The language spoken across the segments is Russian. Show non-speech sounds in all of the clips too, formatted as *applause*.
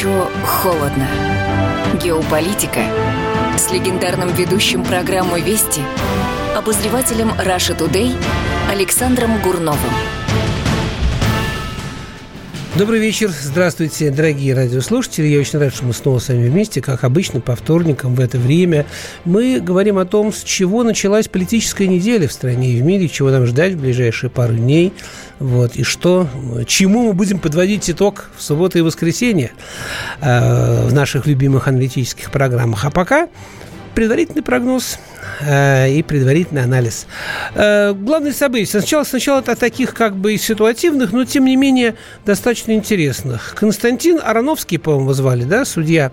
еще холодно. Геополитика с легендарным ведущим программы «Вести» обозревателем Russia Today Александром Гурновым. Добрый вечер. Здравствуйте, дорогие радиослушатели. Я очень рад, что мы снова с вами вместе, как обычно, по вторникам в это время. Мы говорим о том, с чего началась политическая неделя в стране и в мире, чего нам ждать в ближайшие пару дней, вот, и что, чему мы будем подводить итог в субботу и воскресенье э, в наших любимых аналитических программах. А пока предварительный прогноз э, и предварительный анализ. Э, главные события. Сначала, сначала о таких как бы ситуативных, но тем не менее достаточно интересных. Константин Ароновский, по-моему, звали, да, судья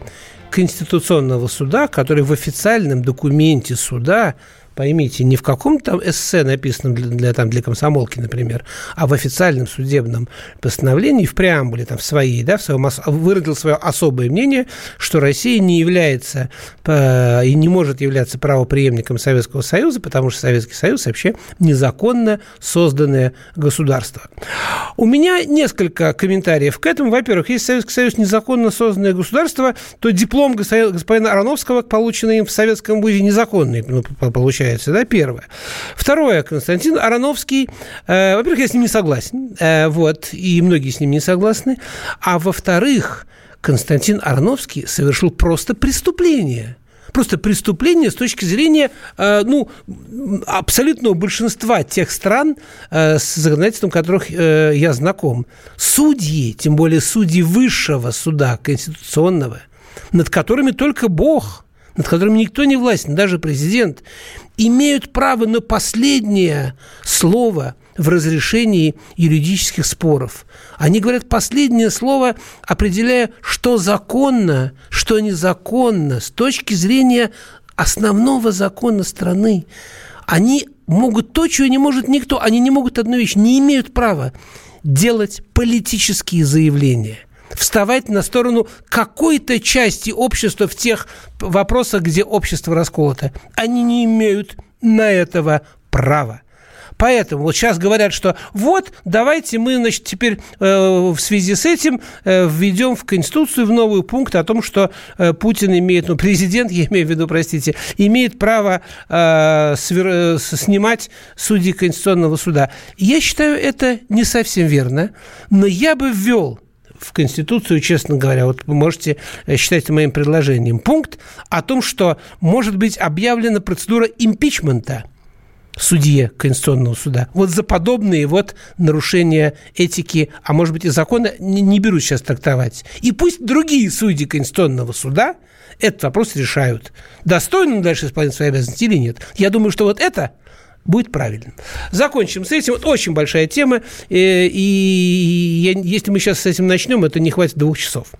Конституционного суда, который в официальном документе суда поймите, не в каком-то там эссе, написанном для, для, там, для комсомолки, например, а в официальном судебном постановлении, в преамбуле там, в своей, да, в своем, выразил свое особое мнение, что Россия не является э, и не может являться правоприемником Советского Союза, потому что Советский Союз вообще незаконно созданное государство. У меня несколько комментариев к этому. Во-первых, если Советский Союз незаконно созданное государство, то диплом господина Ароновского, полученный им в Советском вузе, незаконный, ну, получается, да, первое. Второе, Константин Ароновский, э, во-первых, я с ним не согласен, э, вот, и многие с ним не согласны, а во-вторых, Константин Ароновский совершил просто преступление – просто преступление с точки зрения э, ну, абсолютного большинства тех стран, э, с законодательством которых э, я знаком. Судьи, тем более судьи высшего суда конституционного, над которыми только Бог – над которыми никто не властен, даже президент, имеют право на последнее слово в разрешении юридических споров. Они говорят последнее слово, определяя, что законно, что незаконно с точки зрения основного закона страны. Они могут то, чего не может никто. Они не могут одну вещь, не имеют права делать политические заявления вставать на сторону какой-то части общества в тех вопросах, где общество расколото. Они не имеют на этого права. Поэтому вот сейчас говорят, что вот, давайте мы, значит, теперь э, в связи с этим э, введем в Конституцию в новый пункт о том, что э, Путин имеет, ну, президент, *laughs* я имею в виду, простите, имеет право э, свер, э, снимать судей Конституционного суда. Я считаю, это не совсем верно, но я бы ввел в Конституцию, честно говоря, вот вы можете э, считать моим предложением, пункт о том, что может быть объявлена процедура импичмента судье Конституционного суда. Вот за подобные вот нарушения этики, а может быть и закона, не, не беру сейчас трактовать. И пусть другие судьи Конституционного суда этот вопрос решают. Достойно дальше исполнять свои обязанности или нет. Я думаю, что вот это будет правильно. Закончим с этим. Вот очень большая тема. Э, и я, если мы сейчас с этим начнем, это не хватит двух часов.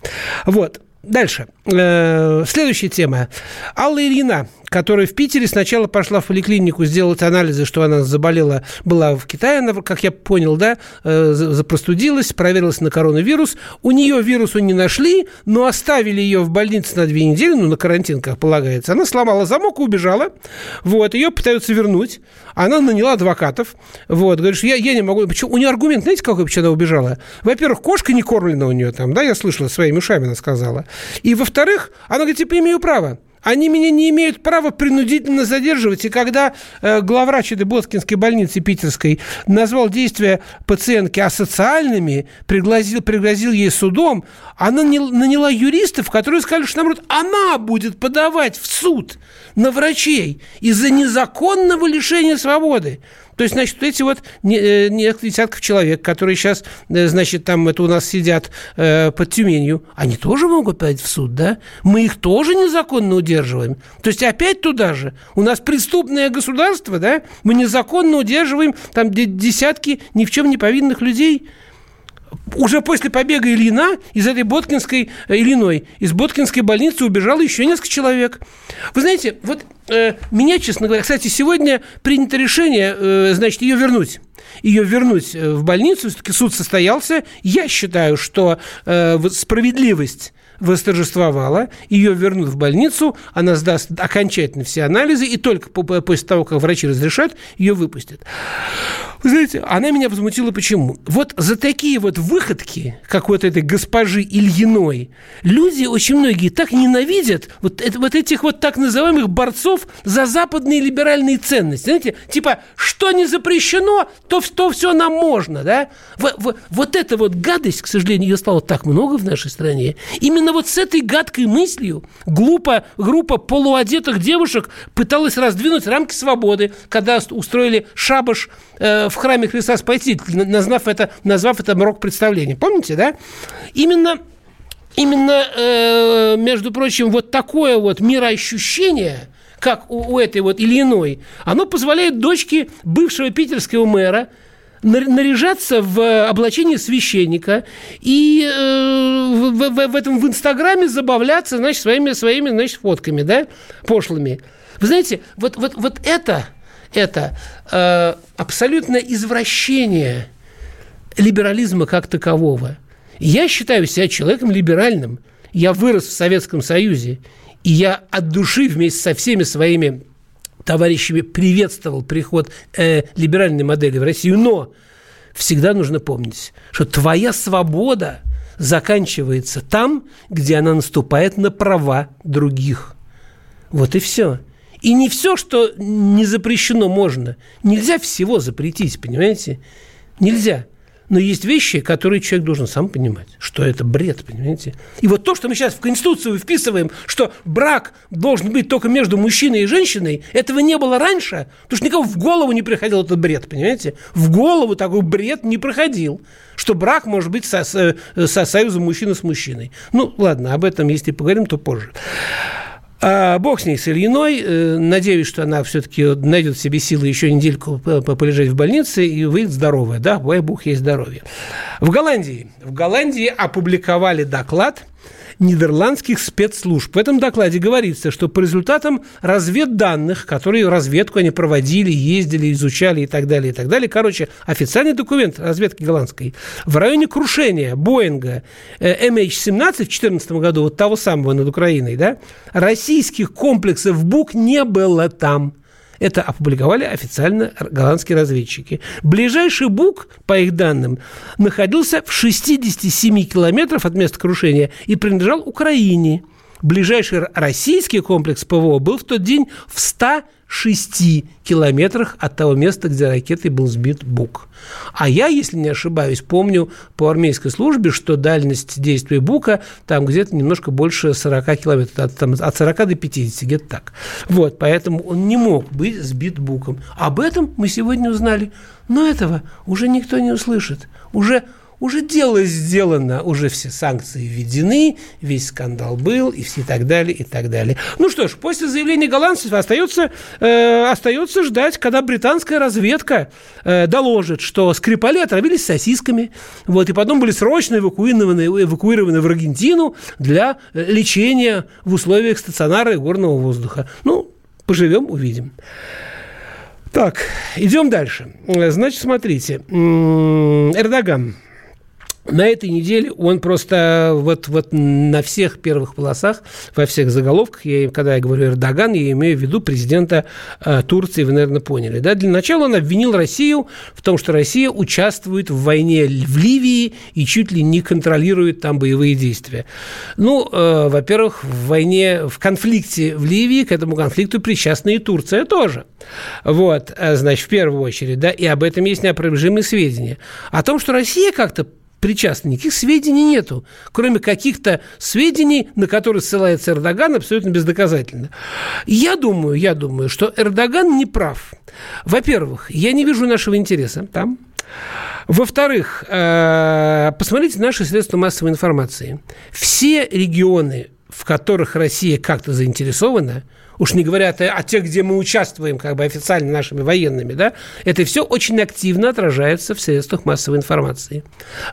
Вот. Дальше. Э, следующая тема. Алла Ильина которая в Питере сначала пошла в поликлинику сделать анализы, что она заболела, была в Китае, она, как я понял, да, э, запростудилась, проверилась на коронавирус. У нее вирусу не нашли, но оставили ее в больнице на две недели, ну, на карантин, как полагается. Она сломала замок и убежала. Вот, ее пытаются вернуть. Она наняла адвокатов. Вот, говоришь, я, я не могу. Почему? У нее аргумент, знаете, какой, почему она убежала? Во-первых, кошка не кормлена у нее там, да, я слышала, своими ушами она сказала. И, во-вторых, она говорит, типа, имею право. Они меня не имеют права принудительно задерживать. И когда э, главврач этой Боткинской больницы питерской назвал действия пациентки асоциальными, пригрозил, пригрозил ей судом, она наняла юристов, которые сказали, что, наоборот, она будет подавать в суд на врачей из-за незаконного лишения свободы. То есть, значит, эти вот э, несколько десятков человек, которые сейчас, э, значит, там это у нас сидят э, под Тюменью, они тоже могут подать в суд, да? Мы их тоже незаконно удерживаем. То есть опять туда же. У нас преступное государство, да? Мы незаконно удерживаем там десятки ни в чем не повинных людей уже после побега Ильина из этой Боткинской, э, Иллиной, из Боткинской больницы убежало еще несколько человек. Вы знаете, вот э, меня, честно говоря, кстати, сегодня принято решение, э, значит, ее вернуть ее вернуть э, в больницу, все-таки суд состоялся. Я считаю, что э, справедливость восторжествовала, ее вернут в больницу, она сдаст окончательно все анализы, и только после того, как врачи разрешат, ее выпустят. Вы знаете, она меня возмутила почему? Вот за такие вот выходки, как вот этой госпожи Ильиной, люди очень многие так ненавидят вот, это, вот этих вот так называемых борцов за западные либеральные ценности. Знаете, типа, что не запрещено, то, то все нам можно, да? В, в, вот эта вот гадость, к сожалению, ее стало так много в нашей стране. Именно вот с этой гадкой мыслью глупо, группа полуодетых девушек пыталась раздвинуть рамки свободы, когда устроили шабаш э, в храме Христа Спасителя, назвав это, назвав это рок-представление. Помните, да? Именно именно, э, между прочим, вот такое вот мироощущение, как у, у этой вот Ильиной, оно позволяет дочке бывшего питерского мэра наряжаться в облачении священника и э, в, в, в этом в Инстаграме забавляться, значит, своими, своими, значит, фотками, да, пошлыми. Вы знаете, вот, вот, вот это это э, абсолютное извращение либерализма как такового. Я считаю себя человеком либеральным. Я вырос в Советском Союзе, и я от души вместе со всеми своими товарищами приветствовал приход э, либеральной модели в Россию. Но всегда нужно помнить, что твоя свобода заканчивается там, где она наступает на права других. Вот и все. И не все, что не запрещено, можно. Нельзя всего запретить, понимаете? Нельзя. Но есть вещи, которые человек должен сам понимать, что это бред, понимаете? И вот то, что мы сейчас в Конституцию вписываем, что брак должен быть только между мужчиной и женщиной, этого не было раньше, потому что никому в голову не приходил этот бред, понимаете? В голову такой бред не проходил, что брак может быть со, со, со союзом мужчины с мужчиной. Ну, ладно, об этом, если поговорим, то позже. А бог с ней, с Ильиной. Э, надеюсь, что она все-таки найдет в себе силы еще недельку полежать в больнице и выйдет здоровая. Да, дай бог ей здоровье. В Голландии. В Голландии опубликовали доклад – нидерландских спецслужб. В этом докладе говорится, что по результатам разведданных, которые разведку они проводили, ездили, изучали и так далее, и так далее, короче, официальный документ разведки голландской, в районе крушения Боинга MH17 в 2014 году, вот того самого над Украиной, да, российских комплексов БУК не было там. Это опубликовали официально голландские разведчики. Ближайший бук, по их данным, находился в 67 километров от места крушения и принадлежал Украине. Ближайший российский комплекс ПВО был в тот день в 106 километрах от того места, где ракетой был сбит Бук. А я, если не ошибаюсь, помню по армейской службе, что дальность действия Бука там где-то немножко больше 40 километров, от, там, от 40 до 50, где-то так. Вот, поэтому он не мог быть сбит Буком. Об этом мы сегодня узнали. Но этого уже никто не услышит. Уже уже дело сделано, уже все санкции введены, весь скандал был и все так далее, и так далее. Ну что ж, после заявления голландцев остается, э, остается ждать, когда британская разведка э, доложит, что Скрипали отравились сосисками, вот, и потом были срочно эвакуированы, эвакуированы в Аргентину для лечения в условиях стационара и горного воздуха. Ну, поживем, увидим. Так, идем дальше. Значит, смотрите. Эрдоган на этой неделе он просто вот, вот на всех первых полосах, во всех заголовках, я, когда я говорю Эрдоган, я имею в виду президента э, Турции, вы, наверное, поняли. Да? Для начала он обвинил Россию в том, что Россия участвует в войне в Ливии и чуть ли не контролирует там боевые действия. Ну, э, во-первых, в войне, в конфликте в Ливии к этому конфликту причастна и Турция тоже. Вот, э, значит, в первую очередь, да, и об этом есть неопровержимые сведения. О том, что Россия как-то причастны. Никаких сведений нету, кроме каких-то сведений, на которые ссылается Эрдоган абсолютно бездоказательно. Я думаю, я думаю, что Эрдоган не прав. Во-первых, я не вижу нашего интереса там. Во-вторых, э, посмотрите наши средства массовой информации. Все регионы, в которых Россия как-то заинтересована – уж не говоря о, тех, где мы участвуем как бы официально нашими военными, да, это все очень активно отражается в средствах массовой информации.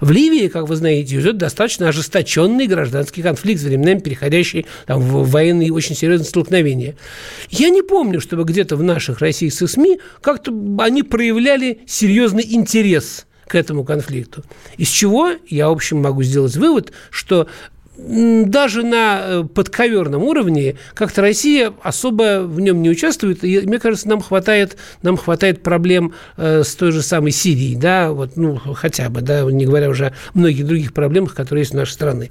В Ливии, как вы знаете, идет достаточно ожесточенный гражданский конфликт, временами переходящий там, в военные очень серьезные столкновения. Я не помню, чтобы где-то в наших российских СМИ как-то они проявляли серьезный интерес к этому конфликту. Из чего я, в общем, могу сделать вывод, что даже на э, подковерном уровне как-то Россия особо в нем не участвует. И, мне кажется, нам хватает, нам хватает проблем э, с той же самой Сирией, да, вот, ну, хотя бы, да, не говоря уже о многих других проблемах, которые есть в нашей стране.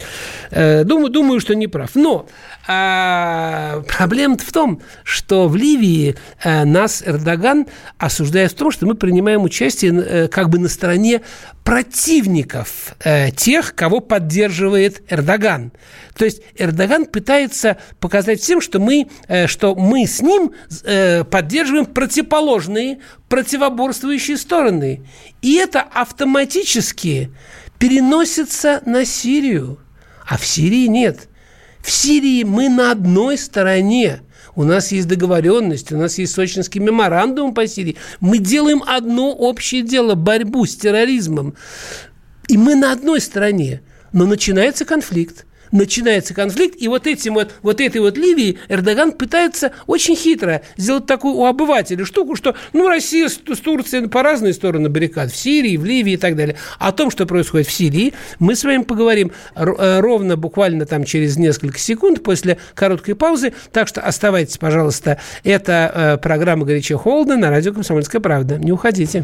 Э, думаю, думаю, что не прав. Но э, проблема в том, что в Ливии э, нас Эрдоган осуждает в том, что мы принимаем участие э, как бы на стороне противников э, тех, кого поддерживает Эрдоган. То есть Эрдоган пытается показать всем, что мы, э, что мы с ним э, поддерживаем противоположные, противоборствующие стороны. И это автоматически переносится на Сирию. А в Сирии нет. В Сирии мы на одной стороне – у нас есть договоренность, у нас есть сочинский меморандум по Сирии. Мы делаем одно общее дело – борьбу с терроризмом. И мы на одной стороне. Но начинается конфликт начинается конфликт, и вот, этим вот, вот этой вот Ливии Эрдоган пытается очень хитро сделать такую у обывателя штуку, что, ну, Россия с, с Турцией по разные стороны баррикад, в Сирии, в Ливии и так далее. О том, что происходит в Сирии, мы с вами поговорим э, ровно буквально там через несколько секунд после короткой паузы, так что оставайтесь, пожалуйста. Это э, программа «Горячо холодно» на радио «Комсомольская правда». Не уходите.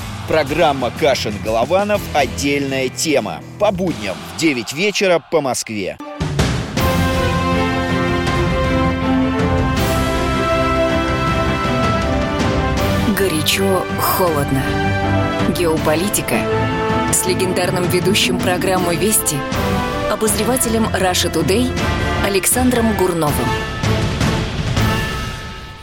Программа «Кашин-Голованов. Отдельная тема». По будням в 9 вечера по Москве. Горячо, холодно. Геополитика с легендарным ведущим программы «Вести» обозревателем Раша Тудей Александром Гурновым.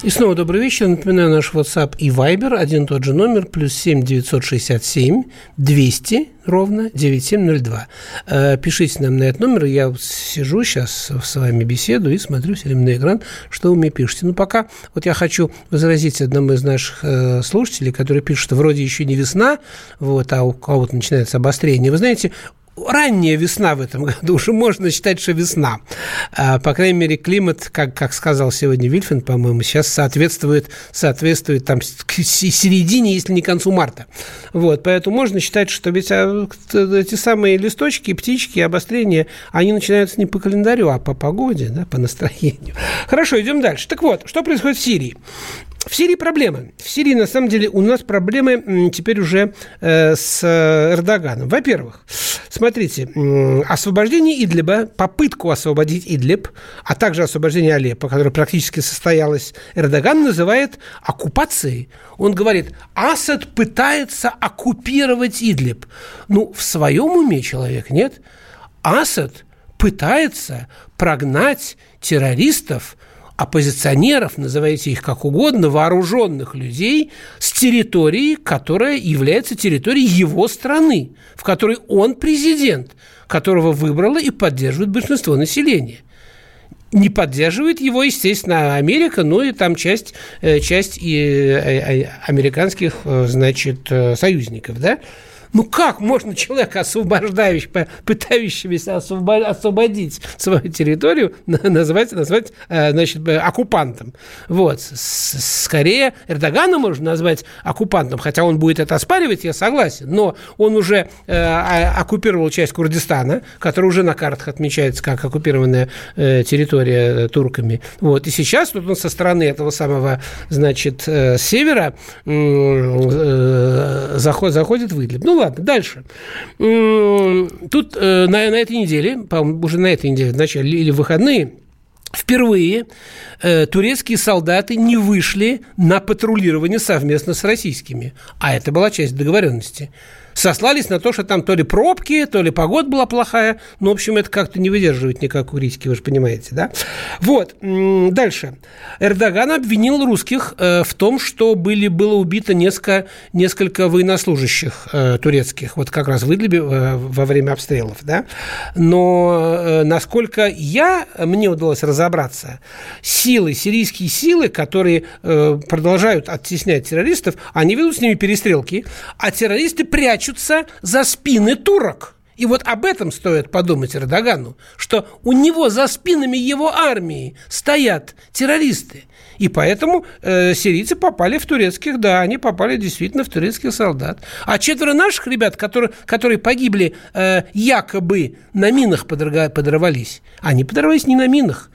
И снова добрый вечер. Напоминаю, наш WhatsApp и Viber, один тот же номер, плюс 7 967 200 ровно 9702. Э, пишите нам на этот номер. Я сижу сейчас с вами беседу и смотрю все время на экран, что вы мне пишете. Но пока вот я хочу возразить одному из наших э, слушателей, который пишет, что вроде еще не весна, вот, а у кого-то начинается обострение. Вы знаете, ранняя весна в этом *laughs* году, уже можно считать, что весна. А, по крайней мере, климат, как, как сказал сегодня Вильфин, по-моему, сейчас соответствует, соответствует там середине, если не концу марта. Вот, поэтому можно считать, что ведь а, эти самые листочки, птички, обострения, они начинаются не по календарю, а по погоде, да, по настроению. Хорошо, идем дальше. Так вот, что происходит в Сирии? В Сирии проблемы. В Сирии, на самом деле, у нас проблемы теперь уже э, с Эрдоганом. Во-первых, смотрите, освобождение Идлиба, попытку освободить Идлиб, а также освобождение Алеппо, которое практически состоялось, Эрдоган называет оккупацией. Он говорит, Асад пытается оккупировать Идлиб. Ну, в своем уме человек, нет? Асад пытается прогнать террористов оппозиционеров, называйте их как угодно, вооруженных людей с территории, которая является территорией его страны, в которой он президент, которого выбрало и поддерживает большинство населения. Не поддерживает его, естественно, Америка, но и там часть, э, часть и э, э, американских, значит, союзников, да? Ну как можно человека, освобождающего, пытающегося освободить свою территорию, назвать, назвать э, значит, э, оккупантом? Вот. Скорее, Эрдогана можно назвать оккупантом, хотя он будет это оспаривать, я согласен, но он уже э, оккупировал часть Курдистана, которая уже на картах отмечается как оккупированная территория турками. Вот. И сейчас тут он со стороны этого самого, значит, севера заход, заходит в Идлиб. Ну, ладно, дальше. Тут э, на, на этой неделе, по-моему, уже на этой неделе, в начале или в выходные, Впервые э, турецкие солдаты не вышли на патрулирование совместно с российскими. А это была часть договоренности. Сослались на то, что там то ли пробки, то ли погода была плохая. Ну, в общем, это как-то не выдерживает никакой критики, вы же понимаете, да? Вот, дальше. Эрдоган обвинил русских э, в том, что были, было убито несколько, несколько военнослужащих э, турецких, вот как раз в Идлибе э, во время обстрелов, да? Но насколько я, мне удалось разобраться, силы, сирийские силы, которые продолжают оттеснять террористов, они ведут с ними перестрелки, а террористы прячутся за спины турок. И вот об этом стоит подумать Эрдогану, что у него за спинами его армии стоят террористы. И поэтому э, сирийцы попали в турецких, да, они попали действительно в турецких солдат. А четверо наших ребят, которые, которые погибли э, якобы на минах подорвались, они подорвались не на минах.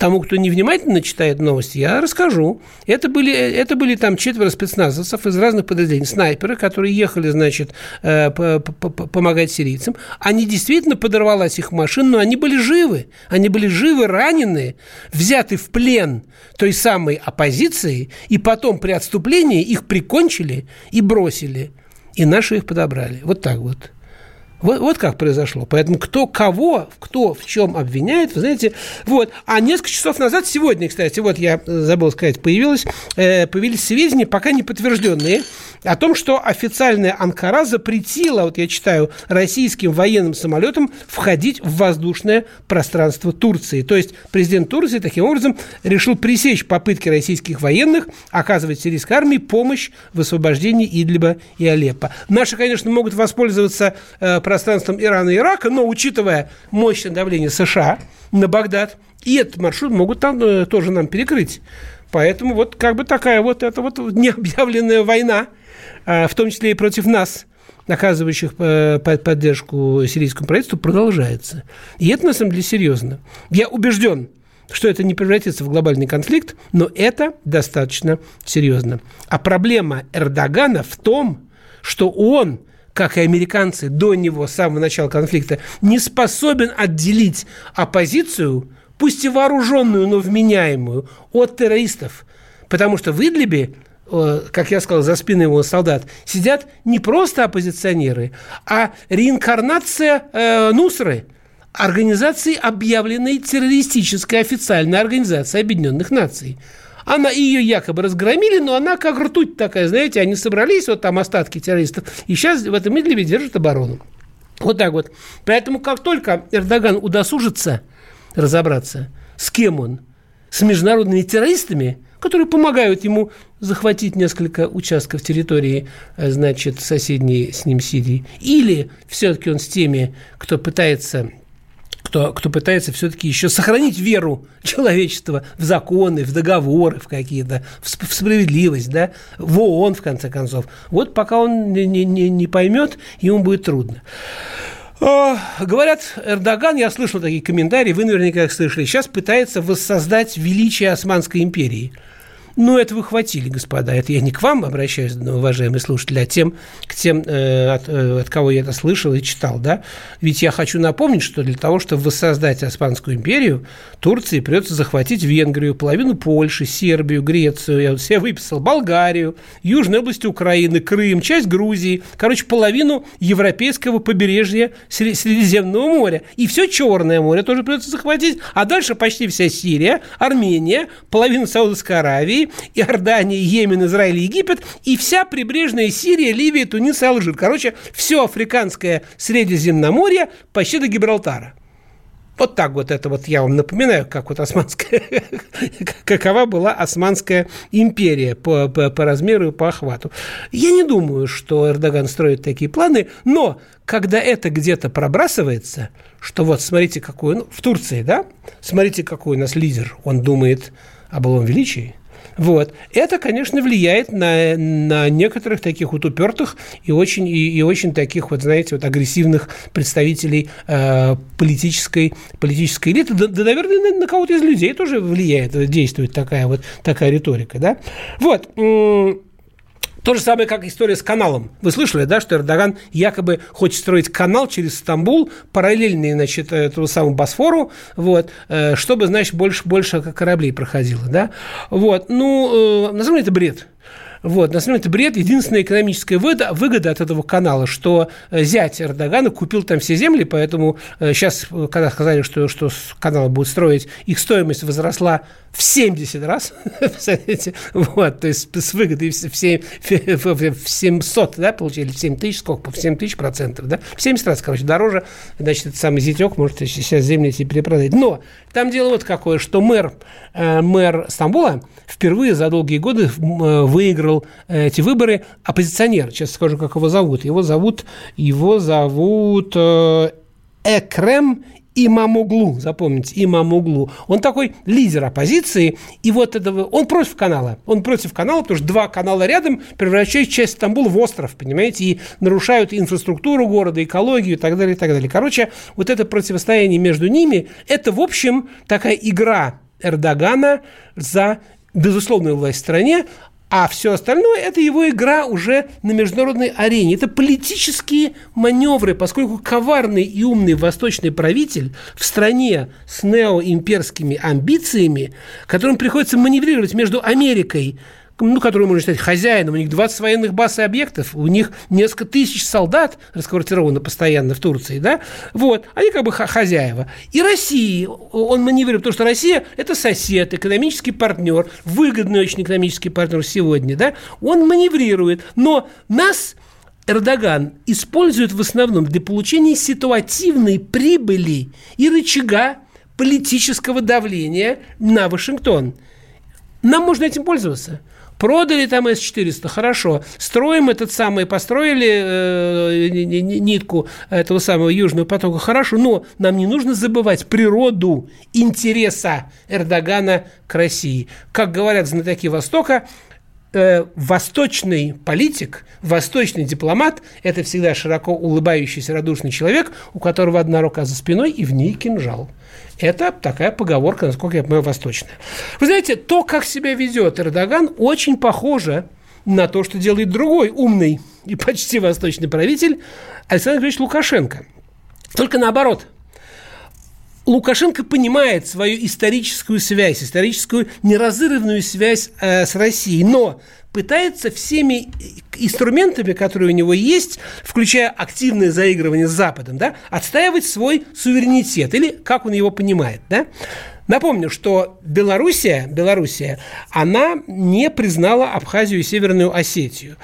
Тому, кто невнимательно читает новости, я расскажу. Это были, это были там четверо спецназовцев из разных подразделений, снайперы, которые ехали, значит, э, помогать сирийцам. Они действительно подорвалась их машина, но они были живы. Они были живы, раненые, взяты в плен той самой оппозиции, и потом при отступлении их прикончили и бросили. И наши их подобрали. Вот так вот. Вот, вот как произошло. Поэтому кто кого, кто в чем обвиняет, вы знаете, вот. А несколько часов назад, сегодня, кстати, вот я забыл сказать, появилось, э, появились сведения, пока не подтвержденные, о том, что официальная Анкара запретила, вот я читаю, российским военным самолетам входить в воздушное пространство Турции. То есть президент Турции таким образом решил пресечь попытки российских военных оказывать сирийской армии помощь в освобождении Идлиба и Алеппо. Наши, конечно, могут воспользоваться э, пространством Ирана и Ирака, но учитывая мощное давление США на Багдад, и этот маршрут могут там э, тоже нам перекрыть. Поэтому вот как бы такая вот эта вот необъявленная война – а, в том числе и против нас, оказывающих э, поддержку сирийскому правительству, продолжается. И это, на самом деле, серьезно. Я убежден, что это не превратится в глобальный конфликт, но это достаточно серьезно. А проблема Эрдогана в том, что он как и американцы до него, с самого начала конфликта, не способен отделить оппозицию, пусть и вооруженную, но вменяемую, от террористов. Потому что в Идлибе Э, как я сказал, за спиной его солдат, сидят не просто оппозиционеры, а реинкарнация э, Нусры, организации, объявленной террористической официальной организацией Объединенных Наций. Она ее якобы разгромили, но она как ртуть такая, знаете, они собрались, вот там остатки террористов, и сейчас в этом Идлибе держат оборону. Вот так вот. Поэтому как только Эрдоган удосужится разобраться, с кем он, с международными террористами – которые помогают ему захватить несколько участков территории, э, значит, соседней с ним Сирии. Или все-таки он с теми, кто пытается кто, кто пытается все-таки еще сохранить веру человечества в законы, в договоры, в какие-то, в, в справедливость, да, в ООН, в конце концов. Вот пока он не, не, не поймет, ему будет трудно. Говорят, Эрдоган, я слышал такие комментарии, вы наверняка их слышали, сейчас пытается воссоздать величие Османской империи – ну, это вы хватили, господа. Это я не к вам обращаюсь, уважаемые слушатели, а тем, к тем, э, от, э, от кого я это слышал и читал, да. Ведь я хочу напомнить, что для того, чтобы воссоздать Османскую империю, Турции придется захватить Венгрию, половину Польши, Сербию, Грецию, я вот все выписал, Болгарию, Южную область Украины, Крым, часть Грузии, короче, половину европейского побережья Средиземного моря. И все Черное море тоже придется захватить, а дальше почти вся Сирия, Армения, половина Саудовской Аравии, Иордания, Йемен, Израиль, Египет и вся прибрежная Сирия, Ливия, Тунис и Алжир. Короче, все африканское Средиземноморье почти до Гибралтара. Вот так вот это вот я вам напоминаю, как вот османская, *laughs* какова была Османская империя по, по, по размеру и по охвату. Я не думаю, что Эрдоган строит такие планы, но когда это где-то пробрасывается, что вот смотрите, какой, ну, в Турции, да, смотрите, какой у нас лидер, он думает о былом величии, вот. Это, конечно, влияет на, на некоторых таких вот упертых и очень, и, и очень таких вот, знаете, вот агрессивных представителей э, политической, политической элиты. Да, да наверное, на, на кого-то из людей тоже влияет, действует такая вот такая риторика, да. Вот. То же самое, как история с каналом. Вы слышали, да, что Эрдоган якобы хочет строить канал через Стамбул, параллельный, значит, этому самому Босфору, вот, э, чтобы, значит, больше, больше кораблей проходило, да. Вот, ну, э, на самом деле это бред. Вот, на самом деле это бред. Единственная экономическая выгода, выгода от этого канала, что э, зять Эрдогана купил там все земли, поэтому сейчас, э, когда сказали, что, что каналы будут строить, их стоимость возросла в 70 раз, *laughs* вот, то есть с выгодой в, 7, в 700, да, получили, в 7 тысяч, сколько, в 7 тысяч процентов, да, в 70 раз, короче, дороже, значит, этот самый зятек может сейчас земли эти перепродать. Но там дело вот какое, что мэр, э, мэр Стамбула впервые за долгие годы э, выиграл э, эти выборы оппозиционер, сейчас скажу, как его зовут, его зовут, его зовут э, Экрем Имамуглу, запомните, Имамуглу. Он такой лидер оппозиции, и вот этого, он против канала. Он против канала, потому что два канала рядом превращают часть Стамбула в остров, понимаете, и нарушают инфраструктуру города, экологию и так далее, и так далее. Короче, вот это противостояние между ними, это, в общем, такая игра Эрдогана за безусловную власть в стране, а все остальное – это его игра уже на международной арене. Это политические маневры, поскольку коварный и умный восточный правитель в стране с неоимперскими амбициями, которым приходится маневрировать между Америкой, ну, которую можно считать хозяином, у них 20 военных баз и объектов, у них несколько тысяч солдат расквартировано постоянно в Турции, да, вот, они как бы хозяева. И России он маневрирует, потому что Россия – это сосед, экономический партнер, выгодный очень экономический партнер сегодня, да, он маневрирует, но нас Эрдоган использует в основном для получения ситуативной прибыли и рычага политического давления на Вашингтон. Нам можно этим пользоваться. Продали там С-400, хорошо. Строим этот самый, построили э, нитку этого самого Южного потока, хорошо. Но нам не нужно забывать природу интереса Эрдогана к России. Как говорят знатоки Востока, э, восточный политик, восточный дипломат – это всегда широко улыбающийся, радушный человек, у которого одна рука за спиной и в ней кинжал. Это такая поговорка, насколько я понимаю, восточная. Вы знаете, то, как себя ведет Эрдоган, очень похоже на то, что делает другой умный и почти восточный правитель Александр Григорьевич Лукашенко. Только наоборот. Лукашенко понимает свою историческую связь, историческую неразрывную связь э, с Россией, но пытается всеми инструментами, которые у него есть, включая активное заигрывание с Западом, да, отстаивать свой суверенитет, или как он его понимает. Да? Напомню, что Белоруссия, Белоруссия, она не признала Абхазию и Северную Осетию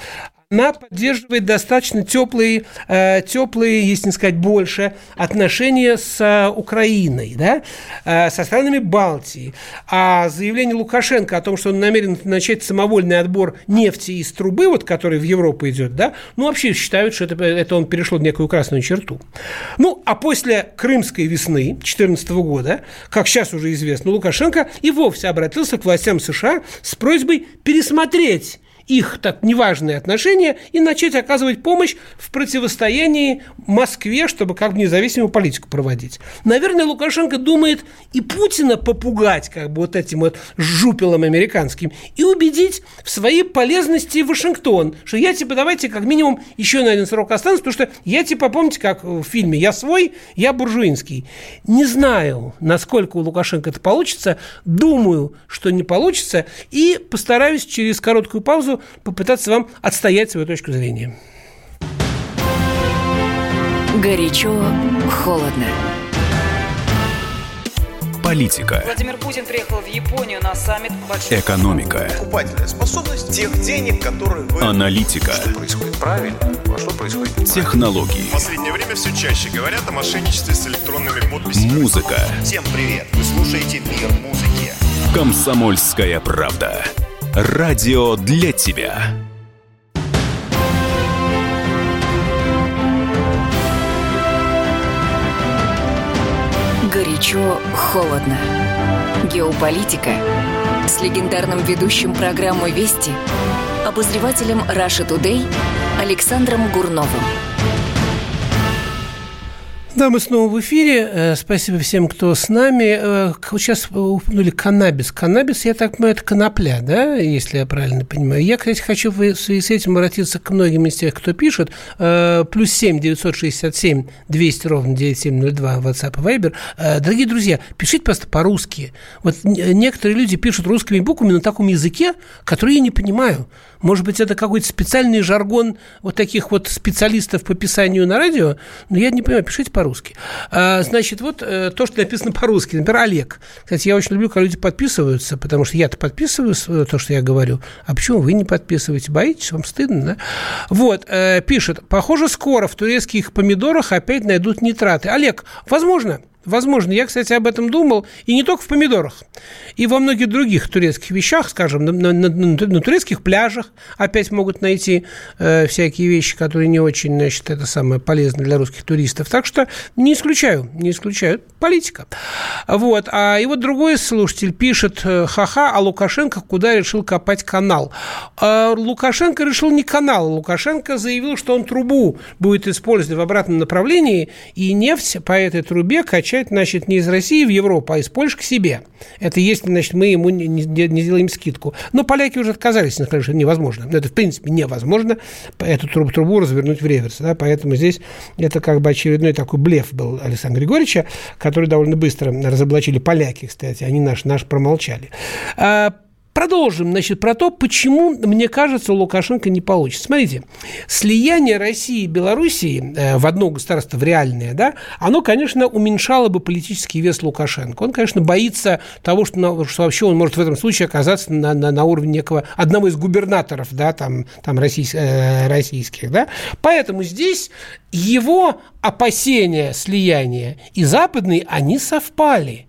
она поддерживает достаточно теплые, э, теплые, если не сказать больше, отношения с э, Украиной, да, э, со странами Балтии. А заявление Лукашенко о том, что он намерен начать самовольный отбор нефти из трубы, вот, который в Европу идет, да, ну, вообще считают, что это, это он перешел некую красную черту. Ну, а после Крымской весны 2014 года, как сейчас уже известно, Лукашенко и вовсе обратился к властям США с просьбой пересмотреть их так неважные отношения и начать оказывать помощь в противостоянии Москве, чтобы как бы независимую политику проводить. Наверное, Лукашенко думает и Путина попугать как бы вот этим вот жупелом американским и убедить в своей полезности Вашингтон, что я типа давайте как минимум еще на один срок останусь, потому что я типа, помните, как в фильме «Я свой, я буржуинский». Не знаю, насколько у Лукашенко это получится, думаю, что не получится, и постараюсь через короткую паузу попытаться вам отстоять свою точку зрения. Горячо, холодно. Политика. Владимир Путин приехал в Японию на саммит большой... Экономика. Покупательная способность тех денег, которые вы... Аналитика. Что происходит правильно, а что происходит Технологии. В последнее время все чаще говорят о мошенничестве с электронными подписями. Музыка. Всем привет! Вы слушаете «Мир музыки». Комсомольская правда. Радио для тебя. Горячо, холодно. Геополитика с легендарным ведущим программы «Вести» обозревателем Russia Today Александром Гурновым. Да, мы снова в эфире. Э, спасибо всем, кто с нами. Э, сейчас упомянули каннабис. Каннабис, я так понимаю, это конопля, да, если я правильно понимаю. Я, кстати, хочу в связи с этим обратиться к многим из тех, кто пишет. Э, плюс семь девятьсот шестьдесят семь двести ровно девять семь ноль два WhatsApp и Viber. Дорогие друзья, пишите просто по-русски. Вот некоторые люди пишут русскими буквами на таком языке, который я не понимаю. Может быть, это какой-то специальный жаргон вот таких вот специалистов по писанию на радио, но я не понимаю, пишите по-русски. А, значит, вот э, то, что написано по-русски, например, Олег. Кстати, я очень люблю, когда люди подписываются, потому что я-то подписываю э, то, что я говорю. А почему вы не подписываете? Боитесь? Вам стыдно, да? Вот, э, пишет, похоже, скоро в турецких помидорах опять найдут нитраты. Олег, возможно, Возможно, я, кстати, об этом думал, и не только в помидорах, и во многих других турецких вещах, скажем, на, на, на, на турецких пляжах опять могут найти э, всякие вещи, которые не очень, значит, это самое полезно для русских туристов. Так что не исключаю, не исключаю. Политика. Вот. А и вот другой слушатель пишет, э, ха-ха, а Лукашенко куда решил копать канал? А Лукашенко решил не канал. Лукашенко заявил, что он трубу будет использовать в обратном направлении, и нефть по этой трубе качать возвращать, значит, не из России в Европу, а из Польши к себе. Это если, значит, мы ему не, не, не сделаем скидку. Но поляки уже отказались, сказали, что невозможно. Это, в принципе, невозможно эту трубу, трубу развернуть в реверс. Да? Поэтому здесь это как бы очередной такой блеф был Александра Григорьевича, который довольно быстро разоблачили поляки, кстати, они наш, наш промолчали. Продолжим, значит, про то, почему, мне кажется, Лукашенко не получится. Смотрите, слияние России и Белоруссии э, в одно государство, в реальное, да, оно, конечно, уменьшало бы политический вес Лукашенко. Он, конечно, боится того, что, что вообще он может в этом случае оказаться на, на, на уровне некого, одного из губернаторов, да, там, там российс, э, российских, да. Поэтому здесь его опасения слияния и западные, они совпали.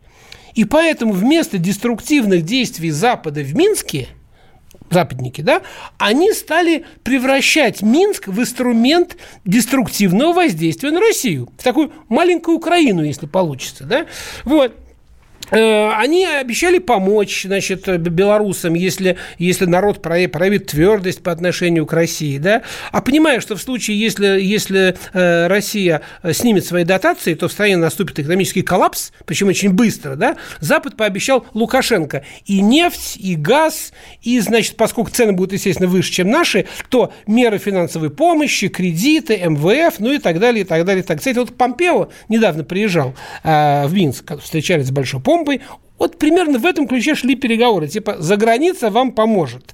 И поэтому вместо деструктивных действий Запада в Минске, западники, да, они стали превращать Минск в инструмент деструктивного воздействия на Россию, в такую маленькую Украину, если получится, да, вот. Э, они обещали помочь значит, белорусам, если, если народ проявит твердость по отношению к России. Да? А понимая, что в случае, если, если э, Россия снимет свои дотации, то в стране наступит экономический коллапс, причем очень быстро, да? Запад пообещал Лукашенко и нефть, и газ, и, значит, поскольку цены будут, естественно, выше, чем наши, то меры финансовой помощи, кредиты, МВФ, ну и так далее, и так далее. И так. Кстати, вот Помпео недавно приезжал э, в Минск, встречались с большой помощью, помпой. Вот примерно в этом ключе шли переговоры. Типа, за граница вам поможет.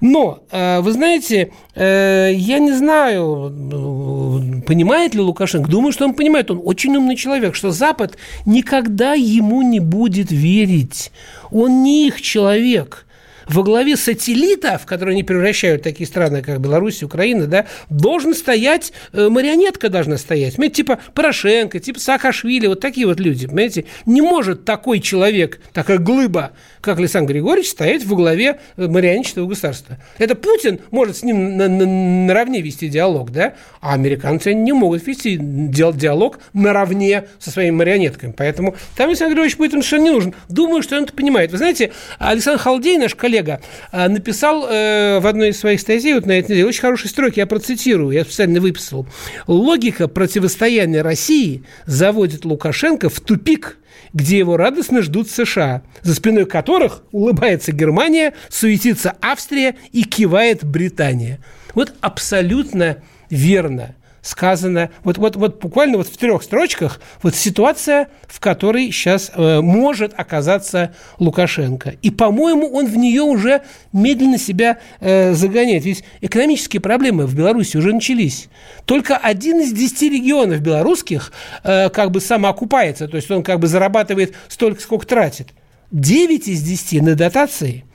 Но, э, вы знаете, э, я не знаю, э, понимает ли Лукашенко. Думаю, что он понимает. Он очень умный человек, что Запад никогда ему не будет верить. Он не их человек во главе сателлита, в которые они превращают такие страны, как Беларусь, Украина, да, должен стоять, э, марионетка должна стоять. Понимаете, типа Порошенко, типа Саакашвили, вот такие вот люди, понимаете. Не может такой человек, такая глыба, как Александр Григорьевич, стоять во главе э, марионетчатого государства. Это Путин может с ним на, на, наравне вести диалог, да, а американцы не могут вести диалог наравне со своими марионетками. Поэтому там Александр Григорьевич им совершенно не нужен. Думаю, что он это понимает. Вы знаете, Александр Халдей, наш коллега, коллега а, написал э, в одной из своих статей вот на этой неделе очень хорошие строки, я процитирую, я специально выписал. Логика противостояния России заводит Лукашенко в тупик, где его радостно ждут США, за спиной которых улыбается Германия, суетится Австрия и кивает Британия. Вот абсолютно верно сказано, вот, вот, вот буквально вот в трех строчках, вот ситуация, в которой сейчас э, может оказаться Лукашенко. И, по-моему, он в нее уже медленно себя э, загоняет. Ведь экономические проблемы в Беларуси уже начались. Только один из десяти регионов белорусских э, как бы самоокупается, то есть он как бы зарабатывает столько, сколько тратит. Девять из десяти на дотации –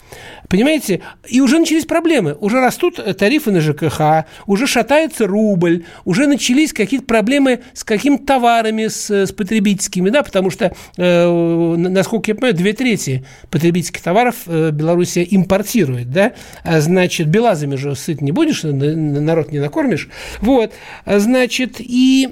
Понимаете? И уже начались проблемы. Уже растут тарифы на ЖКХ, уже шатается рубль, уже начались какие-то проблемы с какими-то товарами, с, с потребительскими, да, потому что, э, насколько я понимаю, две трети потребительских товаров э, Белоруссия импортирует, да, а, значит, белазами же сыт не будешь, народ не накормишь, вот, а, значит, и...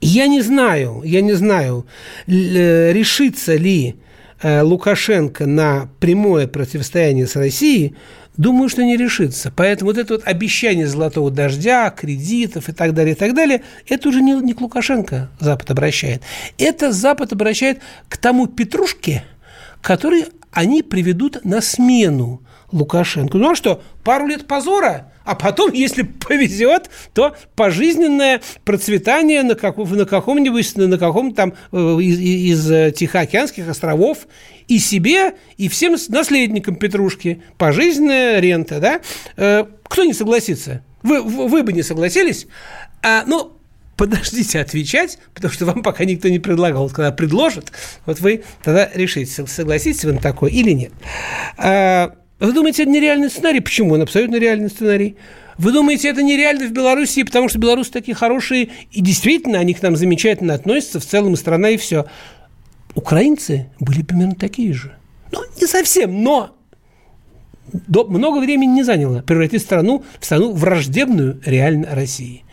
Я не знаю, я не знаю, э, решится ли Лукашенко на прямое противостояние с Россией Думаю, что не решится. Поэтому вот это вот обещание золотого дождя, кредитов и так далее, и так далее, это уже не, не к Лукашенко Запад обращает. Это Запад обращает к тому Петрушке, который они приведут на смену Лукашенко. Ну а что, пару лет позора, а потом, *laughs* если повезет, то пожизненное процветание на, как, на каком-нибудь, на каком-то там э, из, из э, Тихоокеанских островов и себе, и всем наследникам Петрушки. Пожизненная рента, да? Э, кто не согласится? Вы, вы бы не согласились? А, ну, подождите отвечать, потому что вам пока никто не предлагал. Вот когда предложат, вот вы тогда решите, согласитесь вы на такое или нет. Вы думаете, это нереальный сценарий? Почему? Он абсолютно реальный сценарий. Вы думаете, это нереально в Беларуси, потому что белорусы такие хорошие, и действительно они к нам замечательно относятся, в целом и страна, и все. Украинцы были примерно такие же. Ну, не совсем, но много времени не заняло превратить страну в страну враждебную реально России.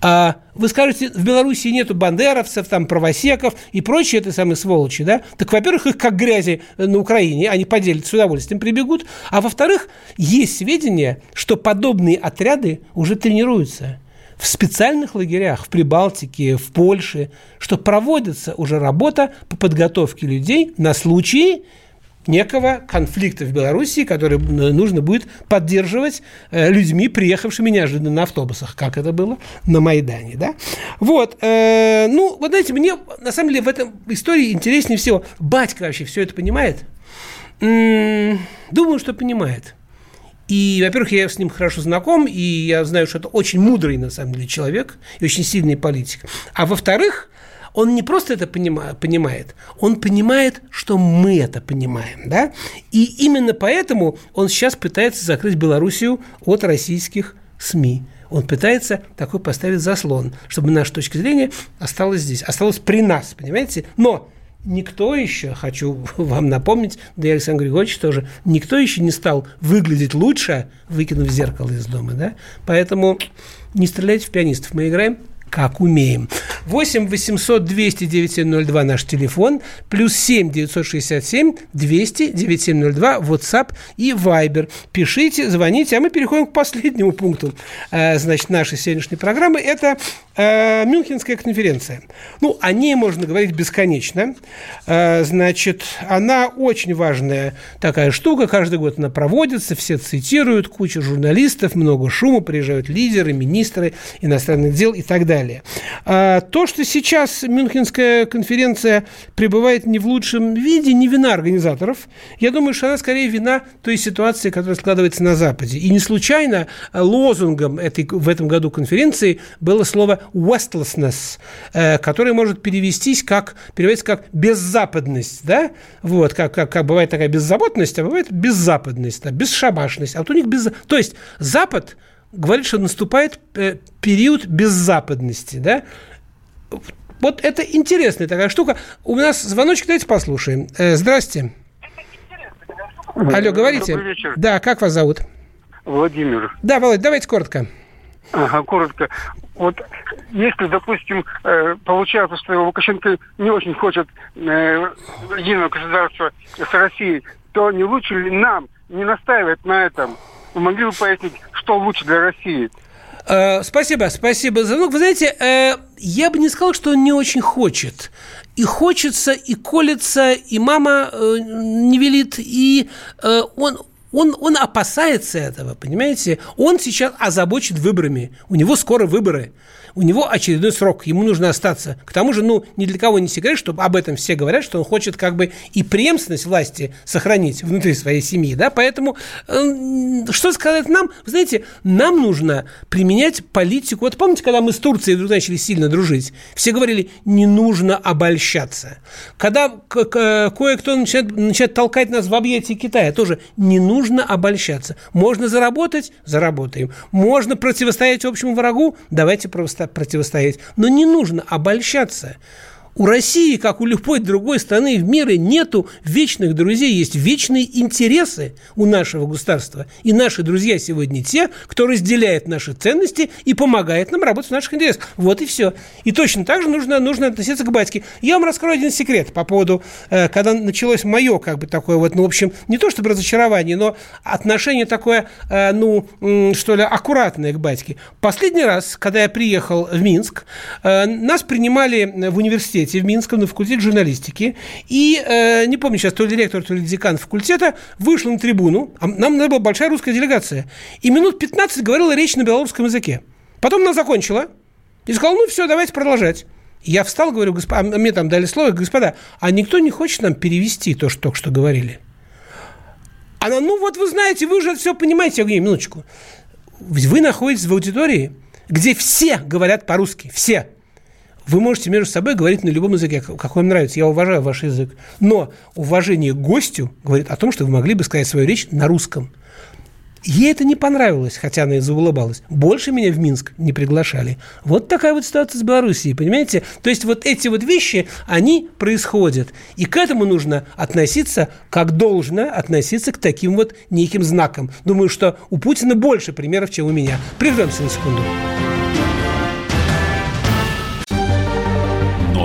А вы скажете, в Беларуси нету бандеровцев, там, правосеков и прочие этой самой сволочи, да? Так, во-первых, их как грязи на Украине, они поделят с удовольствием, прибегут. А во-вторых, есть сведения, что подобные отряды уже тренируются в специальных лагерях в Прибалтике, в Польше, что проводится уже работа по подготовке людей на случай некого конфликта в Беларуси, который нужно будет поддерживать э, людьми, приехавшими неожиданно на автобусах, как это было на Майдане. Да? Вот. Э, ну, вот знаете, мне на самом деле в этом истории интереснее всего. Батька вообще все это понимает? Думаю, что понимает. И, во-первых, я с ним хорошо знаком, и я знаю, что это очень мудрый, на самом деле, человек и очень сильный политик. А во-вторых, он не просто это понимает, он понимает, что мы это понимаем, да? И именно поэтому он сейчас пытается закрыть Белоруссию от российских СМИ. Он пытается такой поставить заслон, чтобы наша точка зрения осталась здесь, осталась при нас, понимаете? Но никто еще, хочу *laughs* вам напомнить, да и Александр Григорьевич тоже, никто еще не стал выглядеть лучше, выкинув зеркало из дома, да? Поэтому не стреляйте в пианистов, мы играем как умеем. 8 800 200 9702 наш телефон, плюс 7 967 200 9702 WhatsApp и Viber. Пишите, звоните, а мы переходим к последнему пункту э, значит, нашей сегодняшней программы. Это э, Мюнхенская конференция. Ну, о ней можно говорить бесконечно. Э, значит, она очень важная такая штука. Каждый год она проводится, все цитируют, куча журналистов, много шума, приезжают лидеры, министры иностранных дел и так далее далее. А, то, что сейчас Мюнхенская конференция пребывает не в лучшем виде, не вина организаторов. Я думаю, что она скорее вина той ситуации, которая складывается на Западе. И не случайно лозунгом этой, в этом году конференции было слово «westlessness», э, которое может перевестись как, переводится как «беззападность». Да? Вот, как, как, как бывает такая беззаботность, а бывает беззападность, да, бесшабашность. А вот у них без... То есть Запад – говорит, что наступает э, период беззападности, да? Вот это интересная такая штука. У нас звоночек, давайте послушаем. Э, здрасте. Алло, говорите. Добрый вечер. Да, как вас зовут? Владимир. Да, Володь, давайте коротко. Ага, коротко. Вот если, допустим, э, получается, что Лукашенко не очень хочет единого государства с Россией, то не лучше ли нам не настаивать на этом? Вы могли бы пояснить, что лучше для России? Э, спасибо, спасибо за звонок. Вы знаете, э, я бы не сказал, что он не очень хочет. И хочется, и колется, и мама э, не велит, и он, он, он опасается этого, понимаете? Он сейчас озабочен выборами. У него скоро выборы у него очередной срок, ему нужно остаться. К тому же, ну, ни для кого не секрет, что об этом все говорят, что он хочет как бы и преемственность власти сохранить внутри своей семьи, да, поэтому э, что сказать нам? Вы знаете, нам нужно применять политику. Вот помните, когда мы с Турцией вдруг начали сильно дружить, все говорили, не нужно обольщаться. Когда кое-кто начинает, начинает толкать нас в объятия Китая, тоже не нужно обольщаться. Можно заработать – заработаем. Можно противостоять общему врагу – давайте противостоять. Но не нужно обольщаться. У России, как у любой другой страны в мире, нету вечных друзей, есть вечные интересы у нашего государства. И наши друзья сегодня те, кто разделяет наши ценности и помогает нам работать в наших интересах. Вот и все. И точно так же нужно, нужно относиться к батьке. Я вам раскрою один секрет по поводу, э, когда началось мое, как бы такое вот, ну, в общем, не то чтобы разочарование, но отношение такое, э, ну, что ли, аккуратное к батьке. Последний раз, когда я приехал в Минск, э, нас принимали в университете в Минском на факультете журналистики, и, не помню сейчас, то ли директор, то ли декан факультета вышел на трибуну, а нам надо была большая русская делегация, и минут 15 говорила речь на белорусском языке. Потом она закончила и сказала, ну все, давайте продолжать. Я встал, говорю, госп... а мне там дали слово, господа, а никто не хочет нам перевести то, что только что говорили? Она, ну вот вы знаете, вы уже все понимаете. Я говорю, минуточку. Вы находитесь в аудитории, где все говорят по-русски, все. Вы можете между собой говорить на любом языке, какой вам нравится. Я уважаю ваш язык. Но уважение к гостю говорит о том, что вы могли бы сказать свою речь на русском. Ей это не понравилось, хотя она и заулыбалась. Больше меня в Минск не приглашали. Вот такая вот ситуация с Белоруссией, понимаете? То есть вот эти вот вещи, они происходят. И к этому нужно относиться, как должно относиться к таким вот неким знакам. Думаю, что у Путина больше примеров, чем у меня. Прервемся на секунду.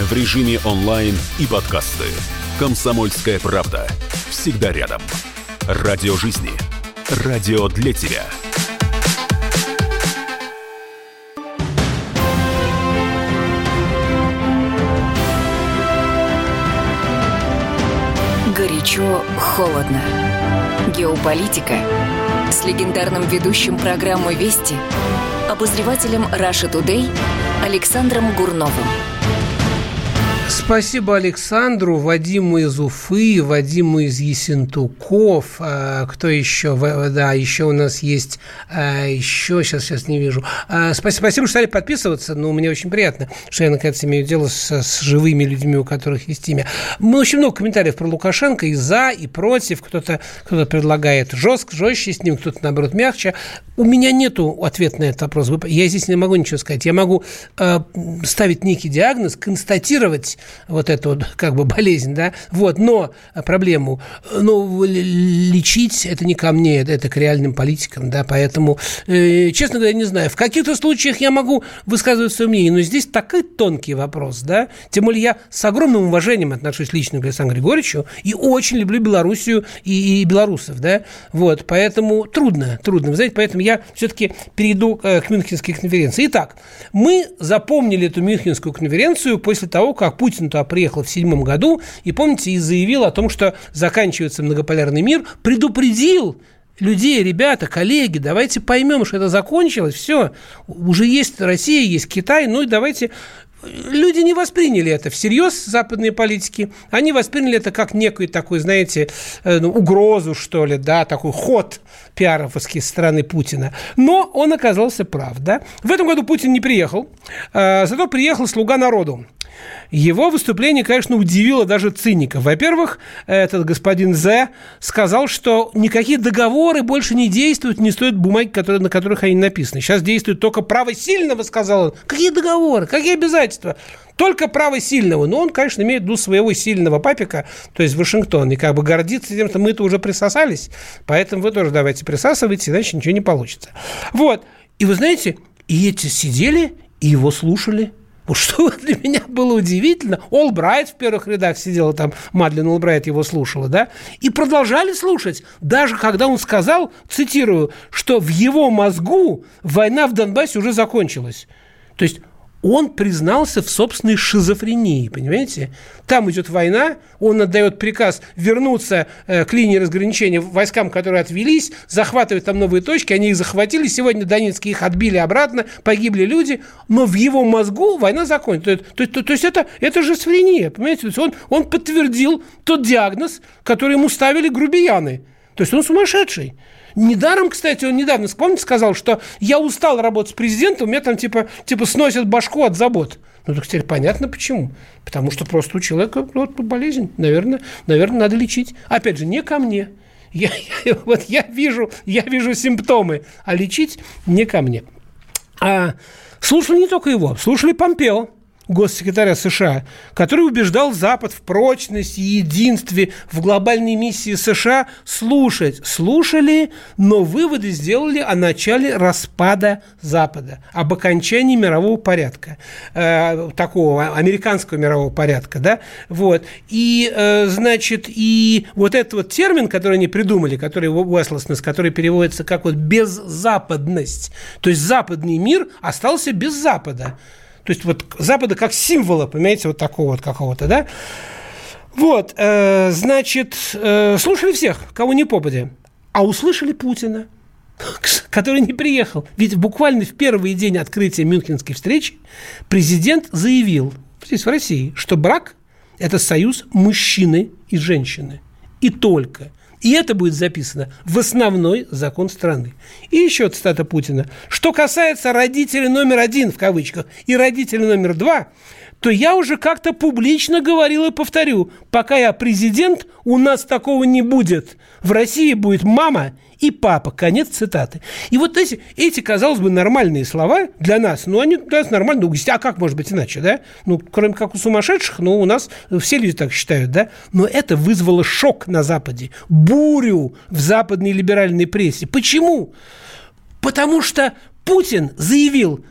В режиме онлайн и подкасты. «Комсомольская правда». Всегда рядом. Радио жизни. Радио для тебя. Горячо, холодно. Геополитика с легендарным ведущим программы «Вести» обозревателем Раша Тудей Александром Гурновым. Спасибо Александру, Вадиму из Уфы, Вадиму из Есентуков. А, кто еще? Да, еще у нас есть а, еще, сейчас, сейчас не вижу. А, спасибо, спасибо, что стали подписываться. Ну, мне очень приятно, что я, наконец, имею дело с, с живыми людьми, у которых есть имя. Мы очень много комментариев про Лукашенко и за, и против. Кто-то кто предлагает жестко, жестче с ним, кто-то, наоборот, мягче. У меня нету ответа на этот вопрос. Я здесь не могу ничего сказать. Я могу э, ставить некий диагноз, констатировать вот эту *laughs* как бы болезнь, да, вот, но проблему, ну, лечить это не ко мне, это, к реальным политикам, да, поэтому, э, честно говоря, не знаю, в каких-то случаях я могу высказывать свое мнение, но здесь такой тонкий вопрос, да, тем более я с огромным уважением отношусь лично к Александру Григорьевичу и очень люблю Белоруссию и, и белорусов, да, вот, поэтому трудно, трудно, вы знаете, поэтому я все-таки перейду э, к Мюнхенской конференции. Итак, мы запомнили эту Мюнхенскую конференцию после того, как Путин Путин туда приехал в седьмом году и, помните, и заявил о том, что заканчивается многополярный мир, предупредил людей, ребята, коллеги, давайте поймем, что это закончилось, все, уже есть Россия, есть Китай, ну и давайте люди не восприняли это всерьез, западные политики. Они восприняли это как некую такую, знаете, э, ну, угрозу, что ли, да, такой ход пиаровский стороны Путина. Но он оказался прав, да. В этом году Путин не приехал, э, зато приехал слуга народу. Его выступление, конечно, удивило даже циников. Во-первых, этот господин З сказал, что никакие договоры больше не действуют, не стоят бумаги, которые, на которых они написаны. Сейчас действует только право сильного, сказал он. Какие договоры? Какие обязательства? Только право сильного. Но он, конечно, имеет в виду своего сильного папика, то есть Вашингтон, и как бы гордится тем, что мы-то уже присосались, поэтому вы тоже давайте присасывайте, иначе ничего не получится. Вот. И вы знаете, и эти сидели и его слушали – вот что *laughs* для меня было удивительно, Олбрайт в первых рядах сидела там, Мадлен Олбрайт его слушала, да, и продолжали слушать, даже когда он сказал, цитирую, что в его мозгу война в Донбассе уже закончилась. То есть он признался в собственной шизофрении, понимаете? Там идет война, он отдает приказ вернуться э, к линии разграничения войскам, которые отвелись, захватывать там новые точки, они их захватили, сегодня Донецкие их отбили обратно, погибли люди, но в его мозгу война закончена. То, то, то, то есть это, это же шизофрения, понимаете? То есть он, он подтвердил тот диагноз, который ему ставили грубияны. То есть он сумасшедший. Недаром, кстати, он недавно, вспомните, сказал, что я устал работать с президентом, у меня там типа, типа сносят башку от забот. Ну, так теперь понятно почему. Потому что просто у человека вот, болезнь. Наверное, наверное, надо лечить. Опять же, не ко мне. Я, я, *laughs* вот я вижу, я вижу симптомы, а лечить не ко мне. А слушали не только его, слушали Помпео госсекретаря США, который убеждал Запад в прочности и единстве в глобальной миссии США слушать. Слушали, но выводы сделали о начале распада Запада, об окончании мирового порядка, э, такого американского мирового порядка, да, вот. И, э, значит, и вот этот вот термин, который они придумали, который Уэслоснес, который переводится как вот беззападность, то есть западный мир остался без Запада. То есть вот Запада как символа, понимаете, вот такого вот какого-то, да? Вот, э, значит, э, слушали всех, кого не попадя, а услышали Путина, *gasps* который не приехал. Ведь буквально в первый день открытия Мюнхенской встречи президент заявил здесь в России, что брак – это союз мужчины и женщины. И только. И это будет записано в основной закон страны. И еще цитата Путина. Что касается родителей номер один, в кавычках, и родителей номер два, то я уже как-то публично говорил и повторю, пока я президент, у нас такого не будет. В России будет мама и папа. Конец цитаты. И вот эти, эти, казалось бы, нормальные слова для нас, ну, они для нас нормальные. Ну, а как может быть иначе, да? Ну, кроме как у сумасшедших, ну, у нас все люди так считают, да? Но это вызвало шок на Западе, бурю в западной либеральной прессе. Почему? Потому что Путин заявил,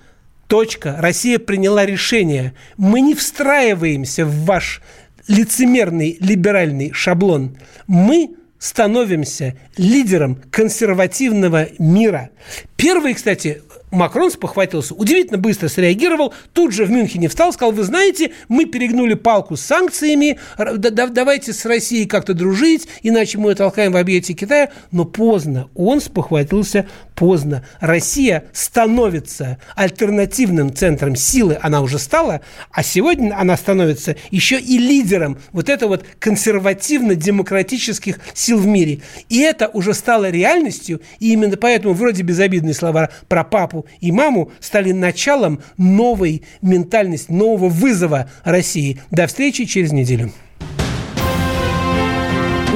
точка, Россия приняла решение, мы не встраиваемся в ваш лицемерный либеральный шаблон. Мы становимся лидером консервативного мира. Первый, кстати, Макрон спохватился, удивительно быстро среагировал, тут же в Мюнхене встал, сказал, вы знаете, мы перегнули палку с санкциями, давайте с Россией как-то дружить, иначе мы ее толкаем в объятия Китая. Но поздно, он спохватился поздно. Россия становится альтернативным центром силы, она уже стала, а сегодня она становится еще и лидером вот этого вот консервативно-демократических сил в мире. И это уже стало реальностью, и именно поэтому вроде безобидные слова про папу и маму стали началом новой ментальности, нового вызова России. До встречи через неделю.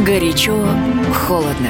Горячо, холодно.